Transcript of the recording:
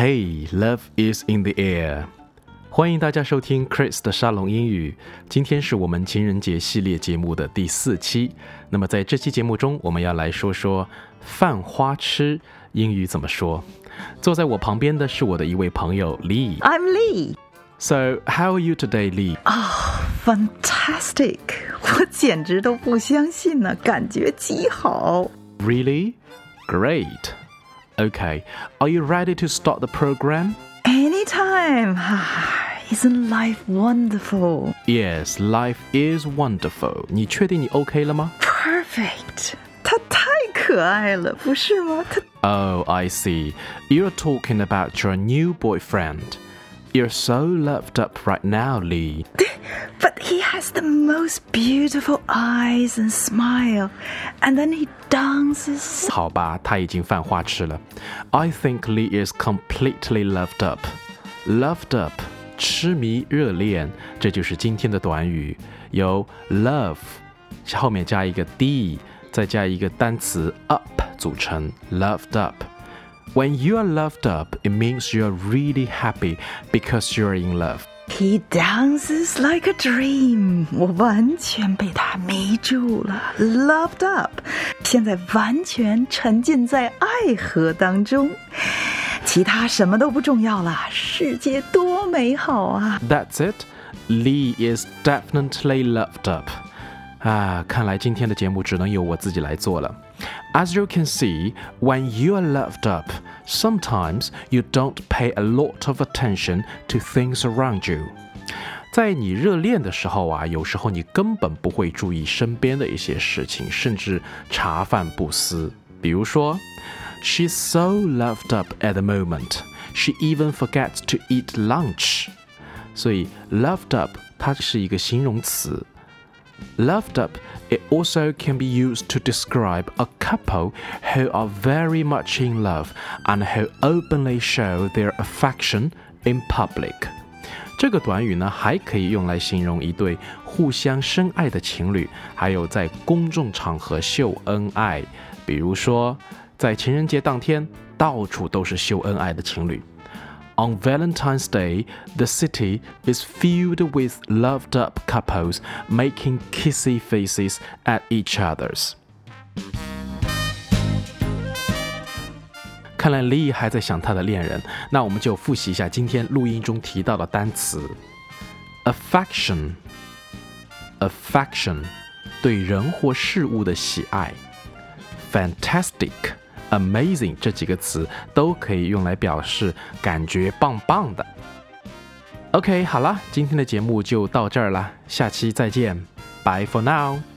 Hey, love is in the air. 欢迎大家收听 Chris 的沙龙英语。今天是我们情人节系列节目的第四期。那么在这期节目中，我们要来说说犯花痴英语怎么说。坐在我旁边的是我的一位朋友 Lee。 I'm Lee. So how are you today, Lee? Fantastic！我简直都不相信呢，感觉极好。 Really? Great. Okay. Are you ready to start the program? Anytime. Isn't life wonderful? Yes, life is wonderful. 你确定你 OK 了吗？ Perfect. 他太可爱了，不是吗？他 Oh, I see. You're talking about your new boyfriend. You're so loved up right now, Lee. But he has the most beautiful eyes and smile, and then he dances. 好吧，他已经犯花痴了。I think Lee is completely loved up. Loved up，痴迷、热恋，这就是今天的短语，由 love 后面加一个 d，再加一个单词 up 组成。Loved up。 When you are loved up, it means you are really happy because you are in love. He dances like a dream. 我完全被他迷住了，loved up。现在完全沉浸在爱河当中，其他什么都不重要了。世界多美好啊！ That's it. Lee is definitely loved up. 啊，看来今天的节目只能由我自己来做了。 As you can see, when you are loved up, sometimes you don't pay a lot of attention to things around you. 在你热恋的时候啊，有时候你根本不会注意身边的一些事情，甚至茶饭不思。比如说，She's so loved up at the moment, she even forgets to eat lunch. 所以 loved up 它是一个形容词。 Loved up, it also can be used to describe a couple who are very much in love and who openly show their affection in public. 这个短语呢，还可以用来形容一对互相深爱的情侣，还有在公众场合秀恩爱。比如说，在情人节当天，到处都是秀恩爱的情侣。On Valentine's Day, the city is filled with loved up couples making kissy faces at each other's. 看来 Lee 还在想他的恋人，那我们就复习一下今天录音中提到的单词：affection。affection 对人或事物的喜爱；fantastic。 Amazing 这几个词都可以用来表示感觉棒棒的。OK，好了，今天的节目就到这儿了，下期再见，Bye for now。